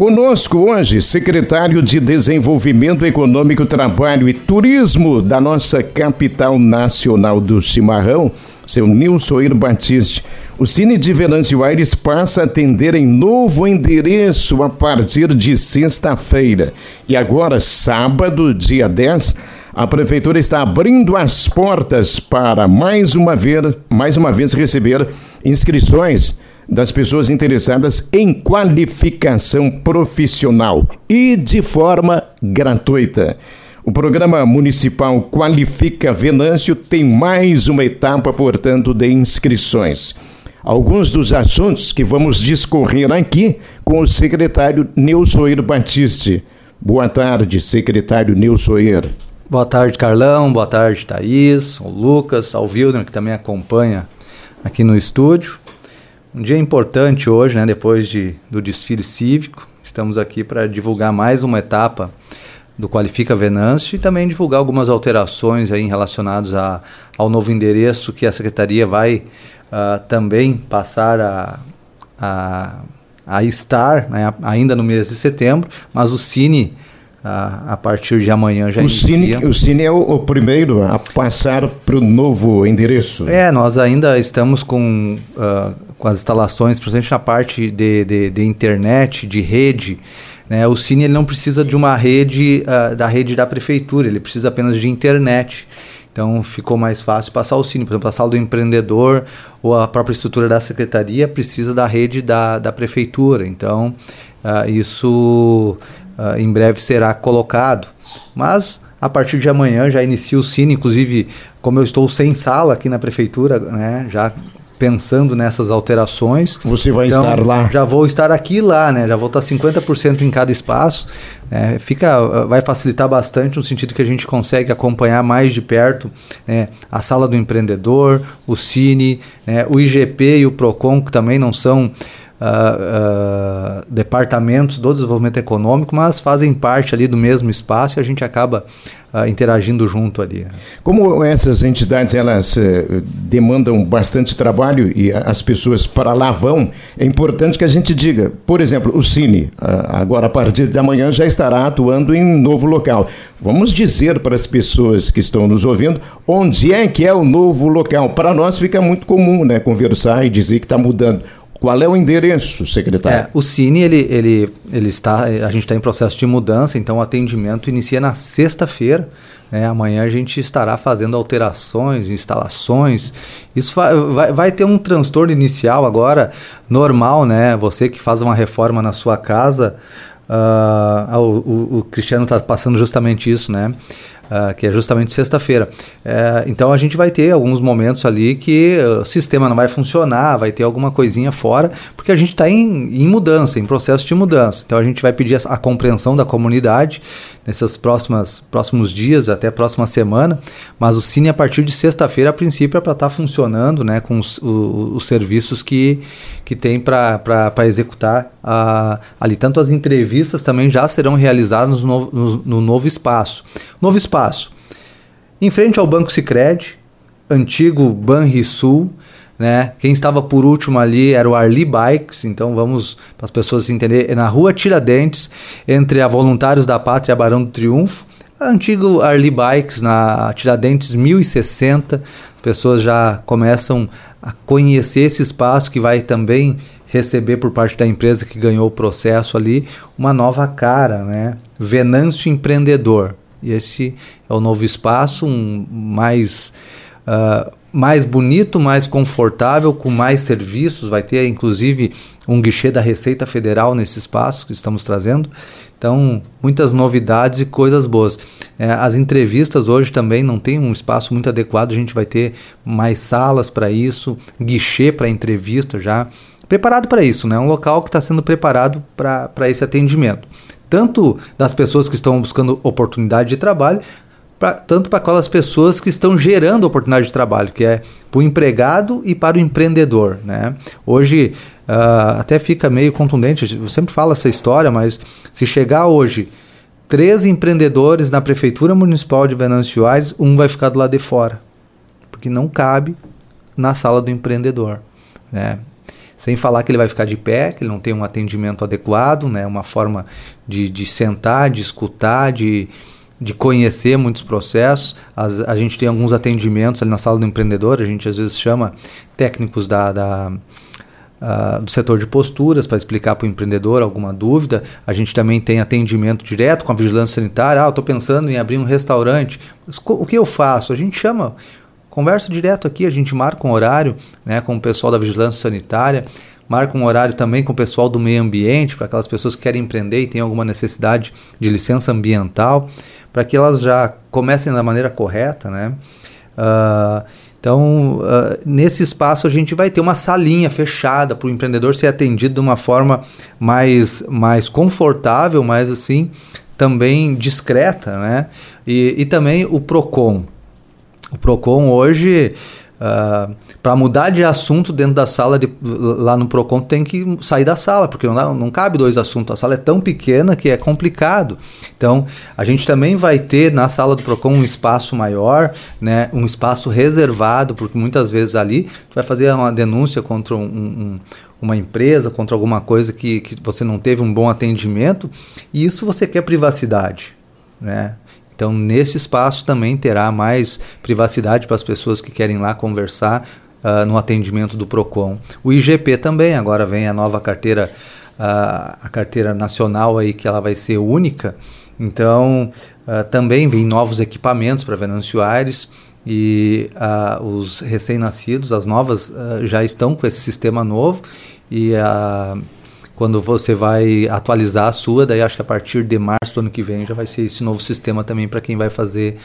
Conosco hoje, secretário de Desenvolvimento Econômico, Trabalho e Turismo da nossa capital nacional do chimarrão, seu Nilson Batiste. O Cine de Venâncio Aires passa a atender em novo endereço a partir de sexta-feira. E agora, sábado, dia 10, a prefeitura está abrindo as portas para mais uma vez, mais uma vez receber inscrições das pessoas interessadas em qualificação profissional e de forma gratuita. O programa municipal Qualifica Venâncio tem mais uma etapa, portanto, de inscrições. Alguns dos assuntos que vamos discorrer aqui com o secretário Neusoir Batiste. Boa tarde, secretário Neusoir. Boa tarde, Carlão. Boa tarde, Thaís, o Lucas, ao Wildner, que também acompanha aqui no estúdio. Um dia importante hoje, né, depois de, do desfile cívico. Estamos aqui para divulgar mais uma etapa do Qualifica Venâncio e também divulgar algumas alterações aí relacionadas a, ao novo endereço que a Secretaria vai uh, também passar a, a, a estar né, ainda no mês de setembro, mas o Cine a, a partir de amanhã já o inicia. Cine, o Cine é o, o primeiro a passar para o novo endereço. É, nós ainda estamos com, uh, com as instalações, principalmente na parte de, de, de internet, de rede. Né? O Cine ele não precisa de uma rede uh, da rede da prefeitura, ele precisa apenas de internet. Então ficou mais fácil passar o Cine. Por exemplo, a sala do empreendedor ou a própria estrutura da secretaria precisa da rede da, da prefeitura. Então uh, isso uh, em breve será colocado. Mas a partir de amanhã já inicia o Cine, inclusive, como eu estou sem sala aqui na prefeitura, né, já pensando nessas alterações. Você vai então, estar lá? Já vou estar aqui e lá, né? Já vou estar 50% em cada espaço. Né? Fica, vai facilitar bastante no sentido que a gente consegue acompanhar mais de perto né? a sala do empreendedor, o Cine, né? o IGP e o Procon, que também não são uh, departamentos do desenvolvimento econômico, mas fazem parte ali do mesmo espaço e a gente acaba uh, interagindo junto ali. Como essas entidades elas uh, demandam bastante trabalho e as pessoas para lá vão, é importante que a gente diga, por exemplo, o Cine, agora a partir de amanhã já estará atuando em novo local. Vamos dizer para as pessoas que estão nos ouvindo onde é que é o novo local. Para nós fica muito comum, né, conversar e dizer que está mudando. Qual é o endereço, secretário? É, o Cine, ele, ele, ele está, a gente está em processo de mudança, então o atendimento inicia na sexta-feira. Né? Amanhã a gente estará fazendo alterações, instalações. Isso vai, vai ter um transtorno inicial agora, normal, né? Você que faz uma reforma na sua casa, uh, o, o, o Cristiano está passando justamente isso, né? Uh, que é justamente sexta-feira. Uh, então a gente vai ter alguns momentos ali que o sistema não vai funcionar, vai ter alguma coisinha fora, porque a gente está em, em, mudança, em processo de mudança. Então a gente vai pedir a, a compreensão da comunidade nesses próximas, próximos dias, até a próxima semana, mas o Cine a partir de sexta-feira, a princípio, é para estar tá funcionando né, com os, os, os, serviços que, que tem para executar a, ali. Tanto as entrevistas também já serão realizadas no, no, no novo espaço. Novo espaço. Em frente ao Banco Sicredi, antigo Banrisul, né? Quem estava por último ali era o Arli Bikes, então vamos para as pessoas entenderem, é na rua Tiradentes, entre a Voluntários da Pátria e a Barão do Triunfo, antigo Arli Bikes na Tiradentes 1060, as pessoas já começam a conhecer esse espaço que vai também receber por parte da empresa que ganhou o processo ali uma nova cara, né? Venâncio Empreendedor. E esse é o novo espaço, um mais uh, mais bonito, mais confortável, com mais serviços. Vai ter inclusive um guichê da Receita Federal nesse espaço que estamos trazendo. Então, muitas novidades e coisas boas. É, as entrevistas hoje também não tem um espaço muito adequado, a gente vai ter mais salas para isso, guichê para entrevista já. Preparado para isso, né? Um local que está sendo preparado para esse atendimento. Tanto das pessoas que estão buscando oportunidade de trabalho, pra, tanto para aquelas pessoas que estão gerando oportunidade de trabalho, que é para o empregado e para o empreendedor. Né? Hoje uh, até fica meio contundente, eu sempre falo essa história, mas se chegar hoje três empreendedores na Prefeitura Municipal de Venâncio Aires, um vai ficar do lado de fora, porque não cabe na sala do empreendedor. Né? Sem falar que ele vai ficar de pé, que ele não tem um atendimento adequado, né? uma forma de, de sentar, de escutar, de, de conhecer muitos processos. As, a gente tem alguns atendimentos ali na sala do empreendedor, a gente às vezes chama técnicos da, da uh, do setor de posturas para explicar para o empreendedor alguma dúvida. A gente também tem atendimento direto com a vigilância sanitária. Ah, estou pensando em abrir um restaurante. Mas, o que eu faço? A gente chama Conversa direto aqui, a gente marca um horário né, com o pessoal da vigilância sanitária, marca um horário também com o pessoal do meio ambiente, para aquelas pessoas que querem empreender e têm alguma necessidade de licença ambiental, para que elas já comecem da maneira correta. Né? Uh, então, uh, nesse espaço a gente vai ter uma salinha fechada para o empreendedor ser atendido de uma forma mais, mais confortável, mais assim, também discreta, né? E, e também o PROCON, o Procon hoje, uh, para mudar de assunto dentro da sala, de, lá no Procon, tem que sair da sala, porque não, não cabe dois assuntos. A sala é tão pequena que é complicado. Então, a gente também vai ter na sala do Procon um espaço maior, né, um espaço reservado, porque muitas vezes ali tu vai fazer uma denúncia contra um, um uma empresa, contra alguma coisa que, que você não teve um bom atendimento, e isso você quer privacidade. Né? Então, nesse espaço também terá mais privacidade para as pessoas que querem lá conversar uh, no atendimento do Procon. O IGP também, agora vem a nova carteira, uh, a carteira nacional aí que ela vai ser única. Então, uh, também vem novos equipamentos para Venâncio Aires e os recém-nascidos, as novas, já estão com esse sistema novo e a quando você vai atualizar a sua, daí acho que a partir de março do ano que vem já vai ser esse novo sistema também para quem vai fazer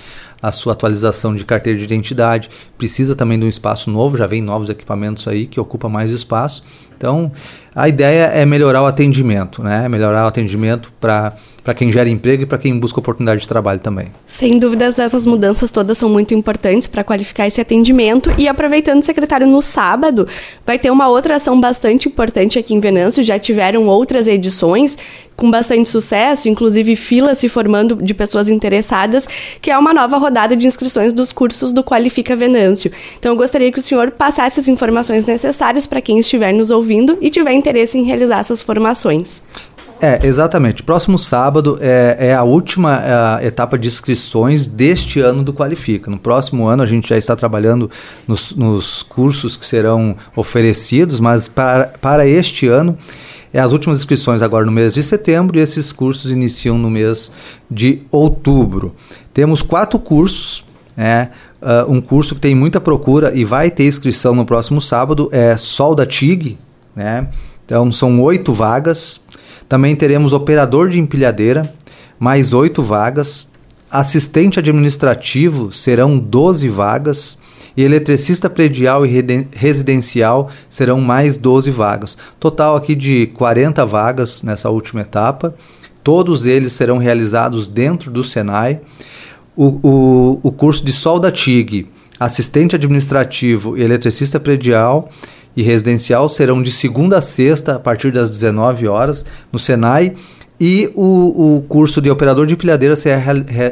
a sua atualização de carteira de identidade. Precisa também de um espaço novo, já vem novos equipamentos aí que ocupa mais espaço. Então, a ideia é melhorar o atendimento, né? Melhorar o atendimento para para quem gera emprego e para quem busca oportunidade de trabalho também. Sem dúvidas, essas mudanças todas são muito importantes para qualificar esse atendimento. E aproveitando, secretário, no sábado vai ter uma outra ação bastante importante aqui em Venâncio. Já tiveram outras edições com bastante sucesso, inclusive filas se formando de pessoas interessadas, que é uma nova rodada de inscrições dos cursos do Qualifica Venâncio. Então eu gostaria que o senhor passasse as informações necessárias para quem estiver nos ouvindo e tiver interesse em realizar essas formações. É, exatamente. Próximo sábado é, é a última é, etapa de inscrições deste ano do Qualifica. No próximo ano a gente já está trabalhando nos, nos cursos que serão oferecidos, mas para, para este ano é as últimas inscrições agora no mês de setembro e esses cursos iniciam no mês de outubro. Temos quatro cursos, né? Uh, um curso que tem muita procura e vai ter inscrição no próximo sábado é Sol da TIG, né? Então são oito vagas também teremos operador de empilhadeira, mais oito vagas. Assistente administrativo serão 12 vagas. E eletricista predial e residencial serão mais 12 vagas. Total aqui de 40 vagas nessa última etapa. Todos eles serão realizados dentro do Senai. O, o, o curso de solda TIG, assistente administrativo e eletricista predial e residencial serão de segunda a sexta, a partir das 19 horas, no Senai. E o, o curso de operador de empilhadeira será,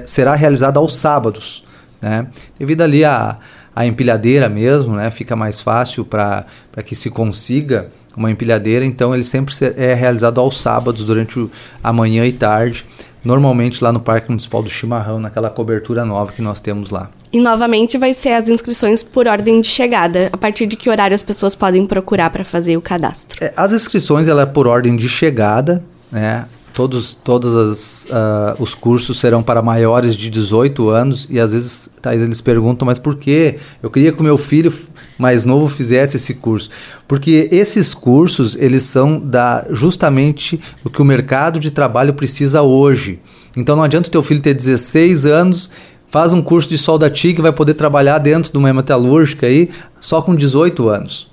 será realizado aos sábados. Né? Devido ali a, a empilhadeira mesmo, né? fica mais fácil para que se consiga uma empilhadeira, então ele sempre é realizado aos sábados, durante o, a manhã e tarde normalmente lá no Parque Municipal do Chimarrão, naquela cobertura nova que nós temos lá. E novamente vai ser as inscrições por ordem de chegada. A partir de que horário as pessoas podem procurar para fazer o cadastro? É, as inscrições ela é por ordem de chegada, né? Todos, todos as, uh, os cursos serão para maiores de 18 anos e às vezes tá, eles perguntam, mas por quê? Eu queria que o meu filho mais novo fizesse esse curso. Porque esses cursos, eles são da, justamente o que o mercado de trabalho precisa hoje. Então não adianta o teu filho ter 16 anos faz um curso de solda TIG vai poder trabalhar dentro de uma metalúrgica aí só com 18 anos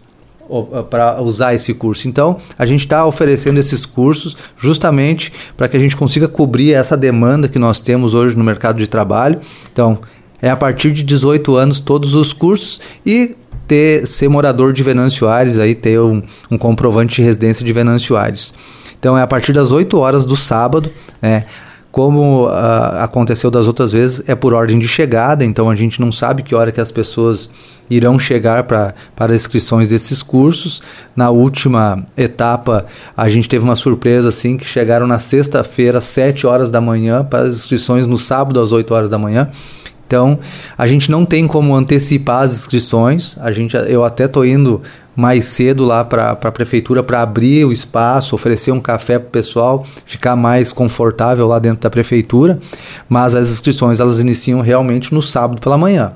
para usar esse curso. Então, a gente está oferecendo esses cursos justamente para que a gente consiga cobrir essa demanda que nós temos hoje no mercado de trabalho. Então, é a partir de 18 anos todos os cursos e ter ser morador de Venâncio Aires, aí ter um, um comprovante de residência de Venâncio Aires. Então, é a partir das 8 horas do sábado, né? Como uh, aconteceu das outras vezes, é por ordem de chegada, então a gente não sabe que hora que as pessoas irão chegar pra, para inscrições desses cursos. Na última etapa, a gente teve uma surpresa assim que chegaram na sexta-feira, às 7 horas da manhã, para as inscrições no sábado às 8 horas da manhã. Então, a gente não tem como antecipar as inscrições. A gente, eu até estou indo mais cedo lá para a prefeitura para abrir o espaço, oferecer um café para o pessoal, ficar mais confortável lá dentro da prefeitura. Mas as inscrições elas iniciam realmente no sábado pela manhã.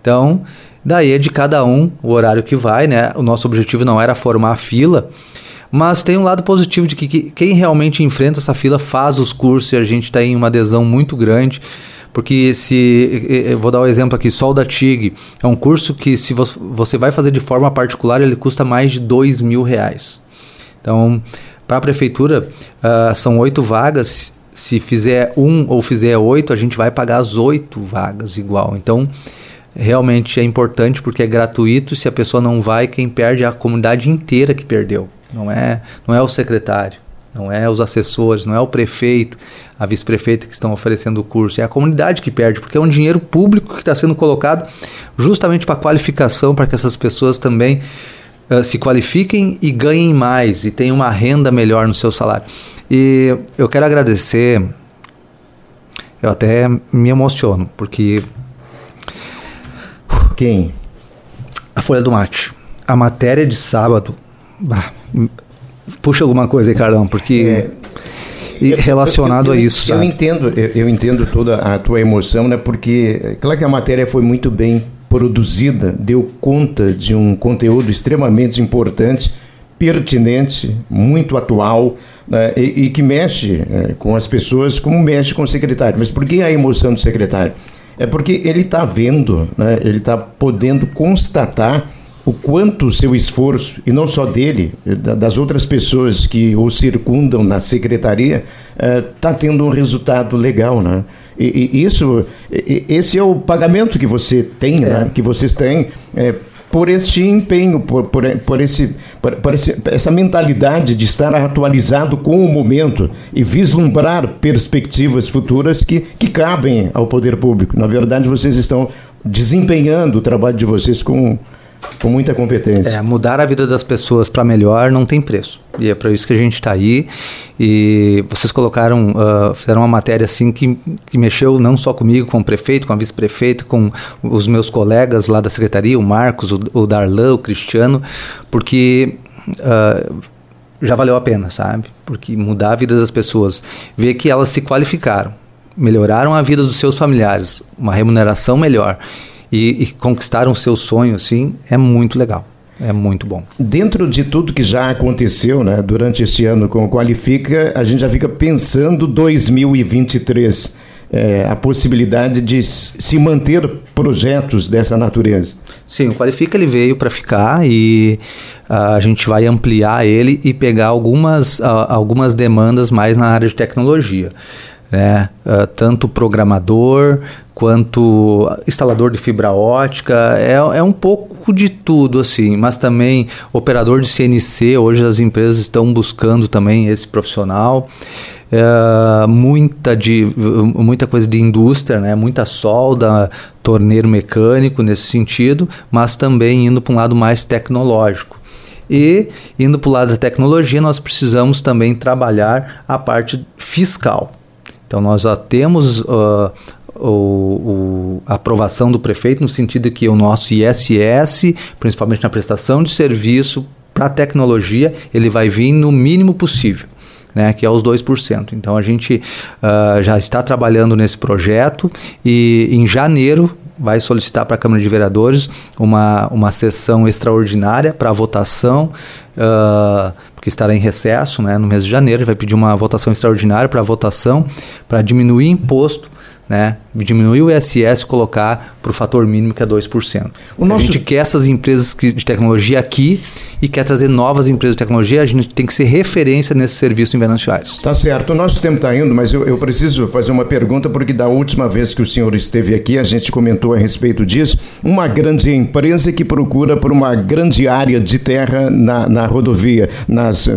Então, daí é de cada um o horário que vai, né? O nosso objetivo não era formar fila, mas tem um lado positivo de que, que quem realmente enfrenta essa fila faz os cursos e a gente tem uma adesão muito grande. Porque se. Eu vou dar um exemplo aqui, Sol da TIG. É um curso que, se você vai fazer de forma particular, ele custa mais de dois mil reais. Então, para a prefeitura, uh, são oito vagas. Se fizer um ou fizer oito, a gente vai pagar as oito vagas igual. Então, realmente é importante porque é gratuito. Se a pessoa não vai, quem perde é a comunidade inteira que perdeu. Não é, não é o secretário não é os assessores, não é o prefeito, a vice-prefeita que estão oferecendo o curso, é a comunidade que perde, porque é um dinheiro público que está sendo colocado justamente para qualificação, para que essas pessoas também uh, se qualifiquem e ganhem mais e tenham uma renda melhor no seu salário. E eu quero agradecer, eu até me emociono, porque. Quem? A Folha do Mate. A matéria de sábado. Bah, Puxa alguma coisa aí, Carlão, porque é, relacionado eu, eu, a isso. Eu, entendo, eu, entendo toda a tua emoção, né? Porque claro que a matéria foi muito bem produzida, deu conta de um conteúdo extremamente importante, pertinente, muito atual. Né, e, e, que mexe é, com as pessoas como mexe com o secretário. Mas por que a emoção do secretário? É porque ele está vendo, né, ele está podendo constatar o quanto seu esforço, e não só dele, das outras pessoas que o circundam na secretaria, está eh, tendo um resultado legal, né? E, e isso, esse é o pagamento que você tem, né? é. né? que vocês têm é, por este empenho, por, por, por, esse, por, por esse, essa mentalidade de estar atualizado com o momento e vislumbrar perspectivas futuras que, que cabem ao poder público. Na verdade, vocês estão desempenhando o trabalho de vocês com com muita competência. É, mudar a vida das pessoas para melhor não tem preço. E é para isso que a gente está aí. E vocês colocaram, uh, fizeram uma matéria assim que, que mexeu não só comigo, com o prefeito, com a vice-prefeita, com os meus colegas lá da secretaria, o Marcos, o, o Darlan, o Cristiano, porque uh, já valeu a pena, sabe? Porque mudar a vida das pessoas, ver que elas se qualificaram, melhoraram a vida dos seus familiares, uma remuneração melhor e, e conquistar o seu sonho assim é muito legal. É muito bom. Dentro de tudo que já aconteceu né, durante este ano com o Qualifica, a gente já fica pensando 2023. É, a possibilidade de se manter projetos dessa natureza. Sim, o Qualifica ele veio para ficar e a gente vai ampliar ele e pegar algumas, algumas demandas mais na área de tecnologia né? Uh, tanto programador quanto instalador de fibra ótica, é, é um pouco de tudo assim, mas também operador de CNC, hoje as empresas estão buscando também esse profissional. É, muita, de, muita coisa de indústria, né? muita solda, torneiro mecânico nesse sentido, mas também indo para um lado mais tecnológico. E indo para o lado da tecnologia, nós precisamos também trabalhar a parte fiscal. Então nós já temos uh, o, o, a aprovação do prefeito no sentido que o nosso ISS, principalmente na prestação de serviço para tecnologia, ele vai vir no mínimo possível. Né, que é os 2%. Então a gente uh, já está trabalhando nesse projeto e em janeiro vai solicitar para a Câmara de Vereadores uma, uma sessão extraordinária para votação, uh, porque estará em recesso né, no mês de janeiro, vai pedir uma votação extraordinária para votação, para diminuir imposto né? Diminuir o ISS colocar para o fator mínimo que é 2%. O nosso... A gente quer essas empresas de tecnologia aqui e quer trazer novas empresas de tecnologia, a gente tem que ser referência nesse serviço em Venâncio Tá certo, o nosso tempo está indo, mas eu, eu, preciso fazer uma pergunta, porque da última vez que o senhor esteve aqui, a gente comentou a respeito disso. Uma grande empresa que procura por uma grande área de terra na, na rodovia, nas,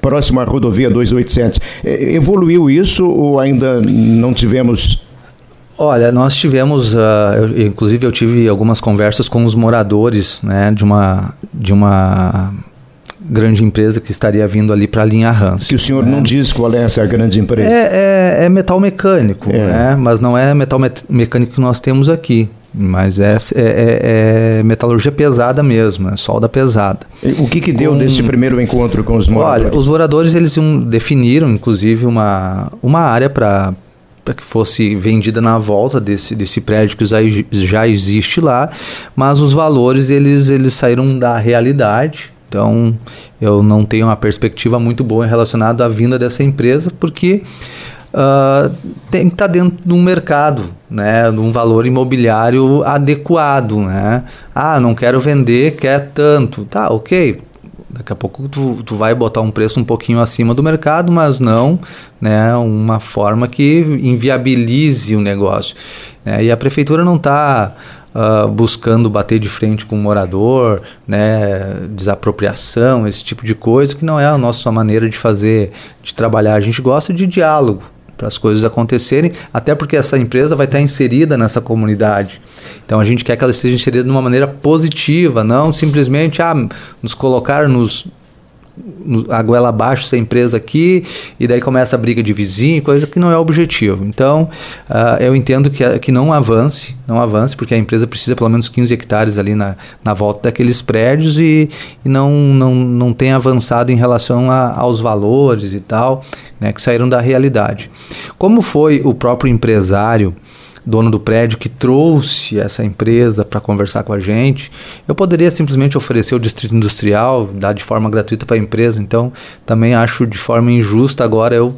próxima à rodovia 287. Evoluiu isso ou ainda não tivemos Olha, nós tivemos, uh, eu, inclusive eu tive algumas conversas com os moradores, né, de uma de uma grande empresa que estaria vindo ali para a linha Hans. Que o senhor né? não diz qual é essa grande empresa? É, é, é metal mecânico, é. né? mas não é metal mecânico que nós temos aqui. Mas é, é, é, é, metalurgia pesada mesmo, é solda pesada. o que, que deu com, desse primeiro encontro com os moradores? Olha, os moradores eles definiram, inclusive, uma, uma área para para que fosse vendida na volta desse, desse prédio que já existe lá, mas os valores eles, eles saíram da realidade. Então eu não tenho uma perspectiva muito boa relacionada à vinda dessa empresa, porque uh, tem que estar tá dentro de um mercado, né, de um valor imobiliário adequado. Né? Ah, não quero vender, quer tanto. Tá, ok Daqui a pouco tu, tu vai botar um preço um pouquinho acima do mercado, mas não né, uma forma que inviabilize o negócio. Né? E a prefeitura não está uh, ah, buscando bater de frente com o morador, né, desapropriação, esse tipo de coisa, que não é a nossa maneira de fazer, de trabalhar. A gente gosta de diálogo para as coisas acontecerem, até porque essa empresa vai estar inserida nessa comunidade. Então a gente quer que ela esteja inserida de uma maneira positiva, não simplesmente ah, nos colocar nos a goela abaixo essa empresa aqui e daí começa a briga de vizinho, coisa que não é o objetivo. Então, uh, eu entendo que, que não avance, não avance, porque a empresa precisa pelo menos 15 hectares ali na, na volta daqueles prédios e, e não, não, não tem avançado em relação a, aos valores e tal, né, que saíram da realidade. Como foi o próprio empresário dono do prédio que trouxe essa empresa para conversar com a gente, eu poderia simplesmente oferecer o distrito industrial, dar de forma gratuita para a empresa. Então, também acho de forma injusta agora eu,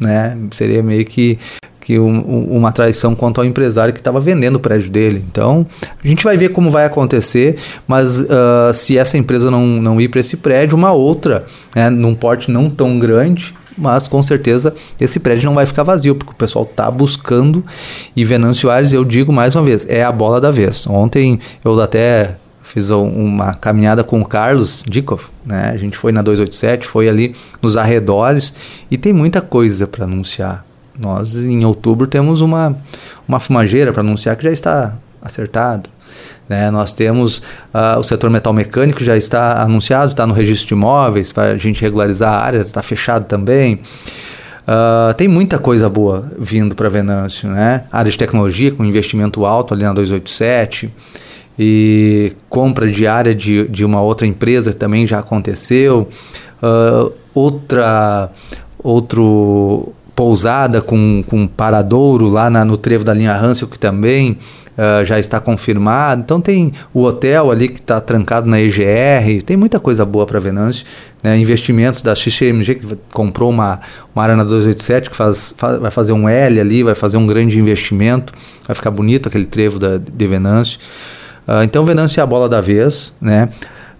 né, seria meio que que um, uma traição quanto ao empresário que estava vendendo o prédio dele. Então, a gente vai ver como vai acontecer, mas uh, se essa empresa não, não ir para esse prédio, uma outra, né, num porte não tão grande, mas com certeza esse prédio não vai ficar vazio, porque o pessoal está buscando. E Venâncio Aires, eu digo mais uma vez, é a bola da vez. Ontem eu até fiz uma caminhada com o Carlos Dikov, né? A gente foi na 287, foi ali nos arredores e tem muita coisa para anunciar. Nós em outubro temos uma uma fumageira para anunciar que já está acertado. Né? Nós temos uh, o setor metal mecânico já está anunciado, está no registro de imóveis para a gente regularizar a área, está fechado também. Uh, tem muita coisa boa vindo para Venâncio, né? Área de tecnologia com investimento alto ali na 287 e compra de área de, de uma outra empresa também já aconteceu. Uh, outra outro pousada com, com paradouro lá na, no trevo da linha Hansel que também uh, já está confirmado. Então tem o hotel ali que está trancado na EGR, tem muita coisa boa para Venâncio. Né? Investimentos da XMG que comprou uma, uma Arena 287 que faz, faz, vai fazer um L ali, vai fazer um grande investimento, vai ficar bonito aquele trevo da, de Venâncio. Uh, então Venâncio é a bola da vez, né?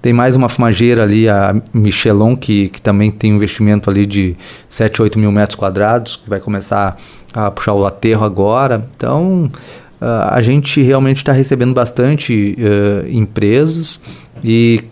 Tem mais uma fumageira ali, a Michelon, que, que também tem um investimento ali de 7, 8 mil metros quadrados, que vai começar a puxar o aterro agora. Então, Uh, a gente realmente está recebendo bastante uh, empresas e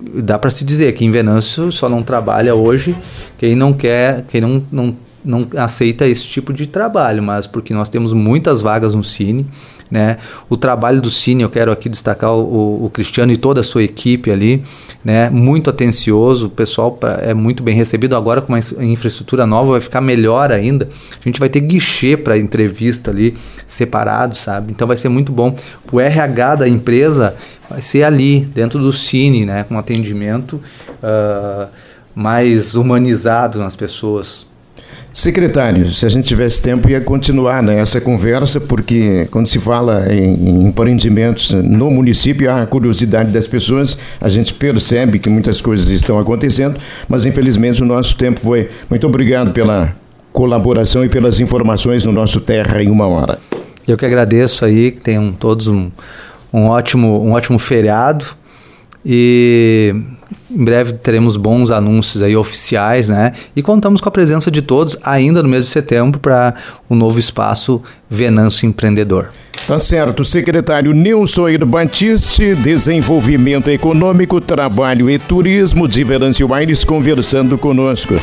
dá para se dizer que em Venâncio só não trabalha hoje quem não quer, quem não, não, não aceita esse tipo de trabalho, mas porque nós temos muitas vagas no Cine né? O trabalho do Cine, eu quero aqui destacar o, o Cristiano e toda a sua equipe ali, né? muito atencioso, o pessoal pra, é muito bem recebido. Agora, com uma infraestrutura nova, vai ficar melhor ainda. A gente vai ter guichê para entrevista ali, separado, sabe? Então vai ser muito bom. O RH da empresa vai ser ali, dentro do Cine, né? com atendimento uh, mais humanizado nas pessoas. Secretário, se a gente tivesse tempo, ia continuar nessa né, conversa, porque quando se fala em, empreendimentos no município, há a curiosidade das pessoas, a gente percebe que muitas coisas estão acontecendo, mas infelizmente o nosso tempo foi. Muito obrigado pela colaboração e pelas informações no nosso Terra em uma hora. Eu que agradeço aí, que tenham todos um, um, ótimo, um ótimo feriado e em breve teremos bons anúncios aí oficiais, né? E contamos com a presença de todos ainda no mês de setembro para o novo espaço Venâncio Empreendedor. Tá certo. Secretário Nilson Batiste, Desenvolvimento Econômico, Trabalho e Turismo de Venâncio Aires conversando conosco.